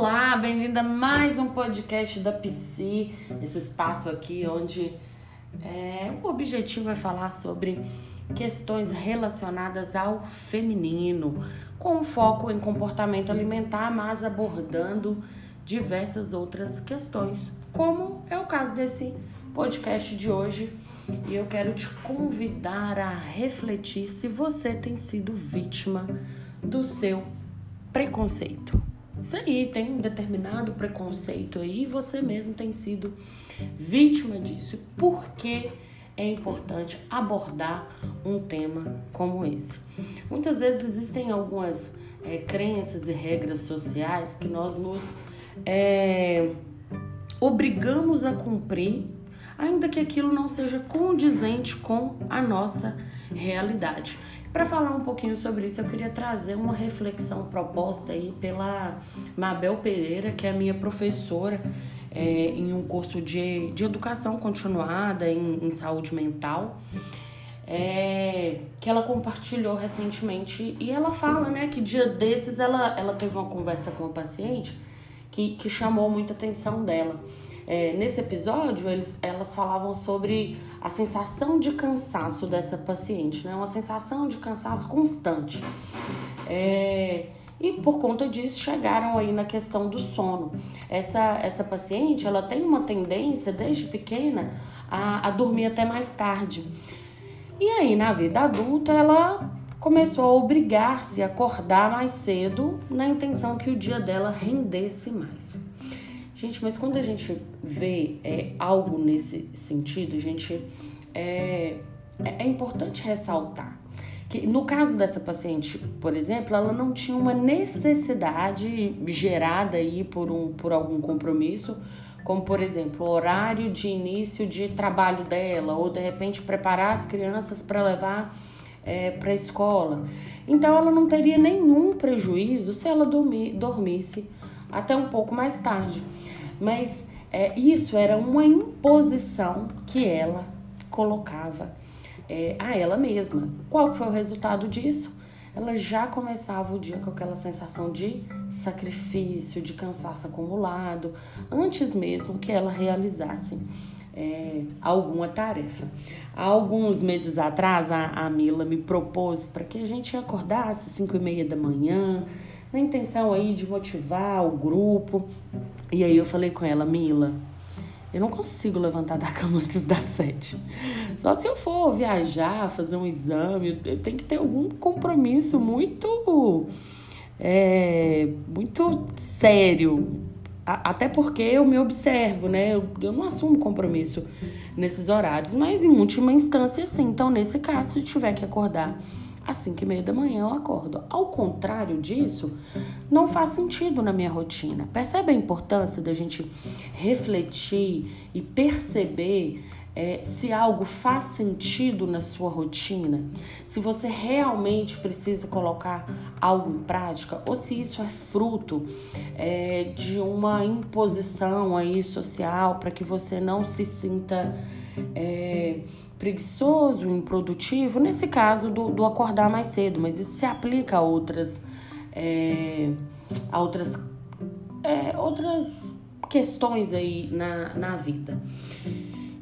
Olá, bem-vinda a mais um podcast da PC, esse espaço aqui onde é, o objetivo é falar sobre questões relacionadas ao feminino, com foco em comportamento alimentar, mas abordando diversas outras questões, como é o caso desse podcast de hoje. E eu quero te convidar a refletir se você tem sido vítima do seu preconceito. Isso aí, tem um determinado preconceito aí, você mesmo tem sido vítima disso. Por que é importante abordar um tema como esse? Muitas vezes existem algumas é, crenças e regras sociais que nós nos é, obrigamos a cumprir, ainda que aquilo não seja condizente com a nossa realidade. Para falar um pouquinho sobre isso, eu queria trazer uma reflexão proposta aí pela Mabel Pereira, que é a minha professora é, em um curso de, de educação continuada em, em saúde mental. É, que ela compartilhou recentemente e ela fala, né, que dia desses ela, ela teve uma conversa com uma paciente que, que chamou muita atenção dela. É, nesse episódio, eles, elas falavam sobre a sensação de cansaço dessa paciente, né? Uma sensação de cansaço constante. É, e por conta disso chegaram aí na questão do sono. Essa, essa paciente, ela tem uma tendência desde pequena a, a dormir até mais tarde. E aí, na vida adulta, ela começou a obrigar-se a acordar mais cedo na intenção que o dia dela rendesse mais. Gente, mas quando a gente vê é, algo nesse sentido, gente, é, é, é importante ressaltar que no caso dessa paciente, por exemplo, ela não tinha uma necessidade gerada aí por, um, por algum compromisso, como por exemplo, o horário de início de trabalho dela, ou de repente preparar as crianças para levar é, para a escola. Então ela não teria nenhum prejuízo se ela dormisse até um pouco mais tarde. Mas é, isso era uma imposição que ela colocava é, a ela mesma. Qual foi o resultado disso? Ela já começava o dia com aquela sensação de sacrifício, de cansaço acumulado, antes mesmo que ela realizasse é, alguma tarefa. Há alguns meses atrás, a, a Mila me propôs para que a gente acordasse às 5 e meia da manhã, na intenção aí de motivar o grupo. E aí eu falei com ela, Mila, eu não consigo levantar da cama antes das sete. Só se eu for viajar, fazer um exame, eu tenho que ter algum compromisso muito, é, muito sério. até porque eu me observo, né? Eu, eu não assumo compromisso nesses horários, mas em última instância, sim. Então, nesse caso, se tiver que acordar às 5 e meia da manhã eu acordo. Ao contrário disso, não faz sentido na minha rotina. Percebe a importância da gente refletir e perceber é, se algo faz sentido na sua rotina, se você realmente precisa colocar algo em prática ou se isso é fruto é, de uma imposição aí social para que você não se sinta é, preguiçoso, improdutivo, nesse caso do, do acordar mais cedo, mas isso se aplica a outras, é, a outras, é, outras questões aí na, na vida.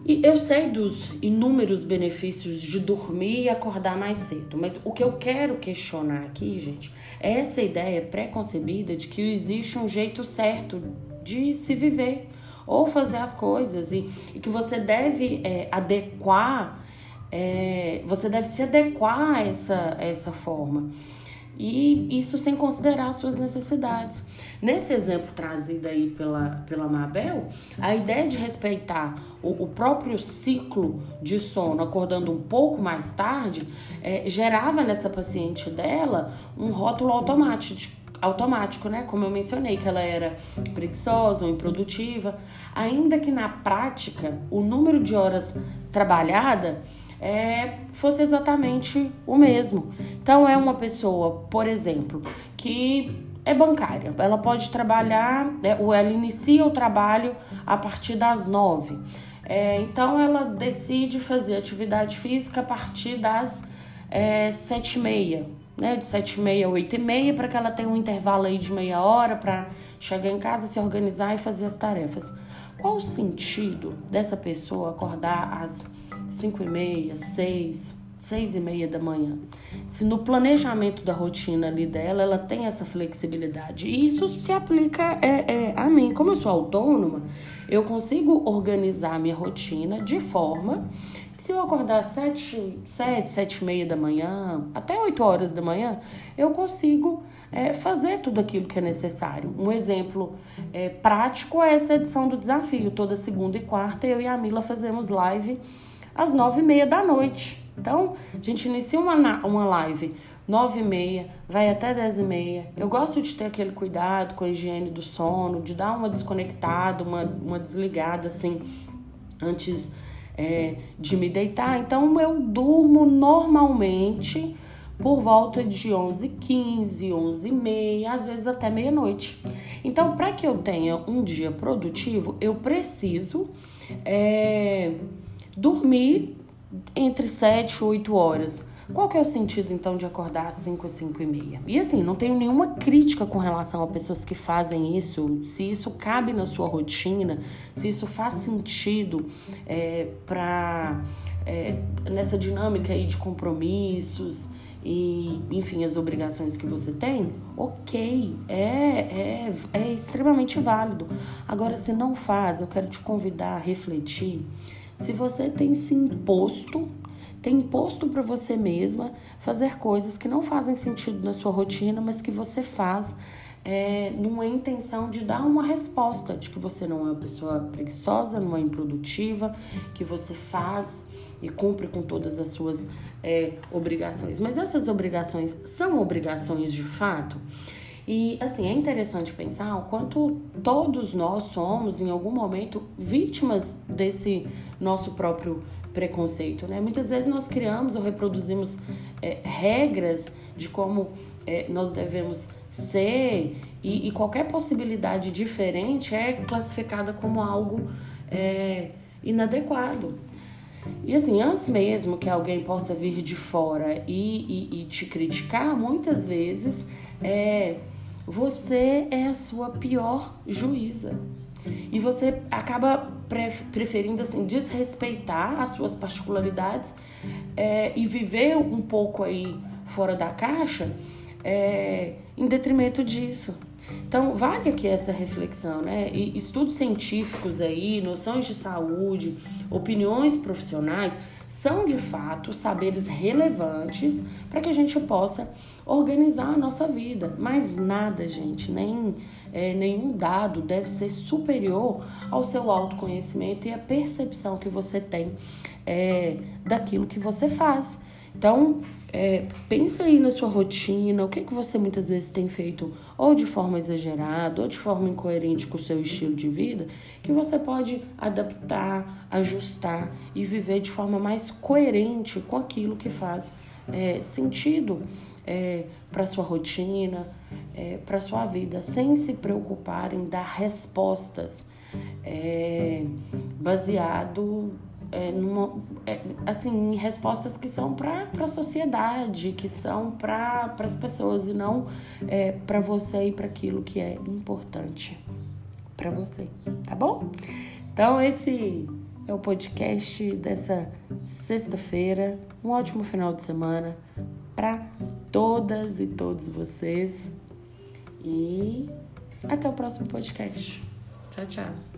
E eu sei dos inúmeros benefícios de dormir e acordar mais cedo, mas o que eu quero questionar aqui, gente, é essa ideia pré-concebida de que existe um jeito certo de se viver ou fazer as coisas e, e que você deve é, adequar, é, você deve se adequar a essa, a essa forma. E isso sem considerar as suas necessidades. Nesse exemplo trazido aí pela, pela Mabel, a ideia de respeitar o, o próprio ciclo de sono, acordando um pouco mais tarde, é, gerava nessa paciente dela um rótulo automático automático, né? Como eu mencionei, que ela era preguiçosa ou improdutiva, ainda que na prática o número de horas trabalhada é, fosse exatamente o mesmo. Então, é uma pessoa, por exemplo, que é bancária, ela pode trabalhar, é, ou ela inicia o trabalho a partir das nove. É, então, ela decide fazer atividade física a partir das é, sete e meia, né, de 7 e meia a 8 e meia, para que ela tenha um intervalo aí de meia hora para chegar em casa, se organizar e fazer as tarefas. Qual o sentido dessa pessoa acordar às 5 e meia, 6, seis e meia da manhã. Se no planejamento da rotina ali dela, ela tem essa flexibilidade. E isso se aplica é, é, a mim. Como eu sou autônoma, eu consigo organizar a minha rotina de forma se eu acordar sete, sete, sete e meia da manhã, até oito horas da manhã, eu consigo é, fazer tudo aquilo que é necessário. Um exemplo é, prático é essa edição do desafio. Toda segunda e quarta, eu e a Mila fazemos live às nove e meia da noite. Então, a gente inicia uma, uma live nove e meia, vai até dez e meia. Eu gosto de ter aquele cuidado com a higiene do sono, de dar uma desconectada, uma, uma desligada, assim, antes é, de me deitar. Então, eu durmo normalmente por volta de 11 15 11 e meia, às vezes até meia-noite. Então, para que eu tenha um dia produtivo, eu preciso é, dormir entre 7 e 8 horas. Qual que é o sentido, então, de acordar às 5 ou 5 e meia? E assim, não tenho nenhuma crítica com relação a pessoas que fazem isso, se isso cabe na sua rotina, se isso faz sentido é, para é, nessa dinâmica aí de compromissos e, enfim, as obrigações que você tem, ok, é, é, é extremamente válido. Agora, se não faz, eu quero te convidar a refletir se você tem se imposto, tem imposto para você mesma fazer coisas que não fazem sentido na sua rotina, mas que você faz é, numa intenção de dar uma resposta de que você não é uma pessoa preguiçosa, não é improdutiva, que você faz e cumpre com todas as suas é, obrigações. Mas essas obrigações são obrigações de fato? E assim, é interessante pensar o quanto todos nós somos, em algum momento, vítimas desse nosso próprio preconceito. Né? Muitas vezes nós criamos ou reproduzimos é, regras de como é, nós devemos ser, e, e, qualquer possibilidade diferente é classificada como algo é, inadequado. E assim, antes mesmo que alguém possa vir de fora e, e, e te criticar, muitas vezes é, você é a sua pior juíza. E você acaba preferindo assim desrespeitar as suas particularidades é, e viver um pouco aí fora da caixa é, em detrimento disso. Então, vale aqui essa reflexão, né? E estudos científicos aí, noções de saúde, opiniões profissionais são de fato saberes relevantes para que a gente possa organizar a nossa vida. Mas nada, gente, nem é, nenhum dado deve ser superior ao seu autoconhecimento e a percepção que você tem é, daquilo que você faz. Então, é, pensa aí na sua rotina, o que, que você muitas vezes tem feito ou de forma exagerada ou de forma incoerente com o seu estilo de vida, que você pode adaptar, ajustar e viver de forma mais coerente com aquilo que faz é, sentido é, para sua rotina, é, para sua vida, sem se preocupar em dar respostas é, baseado é, numa, é, assim, em respostas que são para a sociedade, que são para as pessoas e não é, para você e para aquilo que é importante para você, tá bom? Então, esse é o podcast dessa sexta-feira. Um ótimo final de semana para todas e todos vocês. E até o próximo podcast. Tchau, tchau.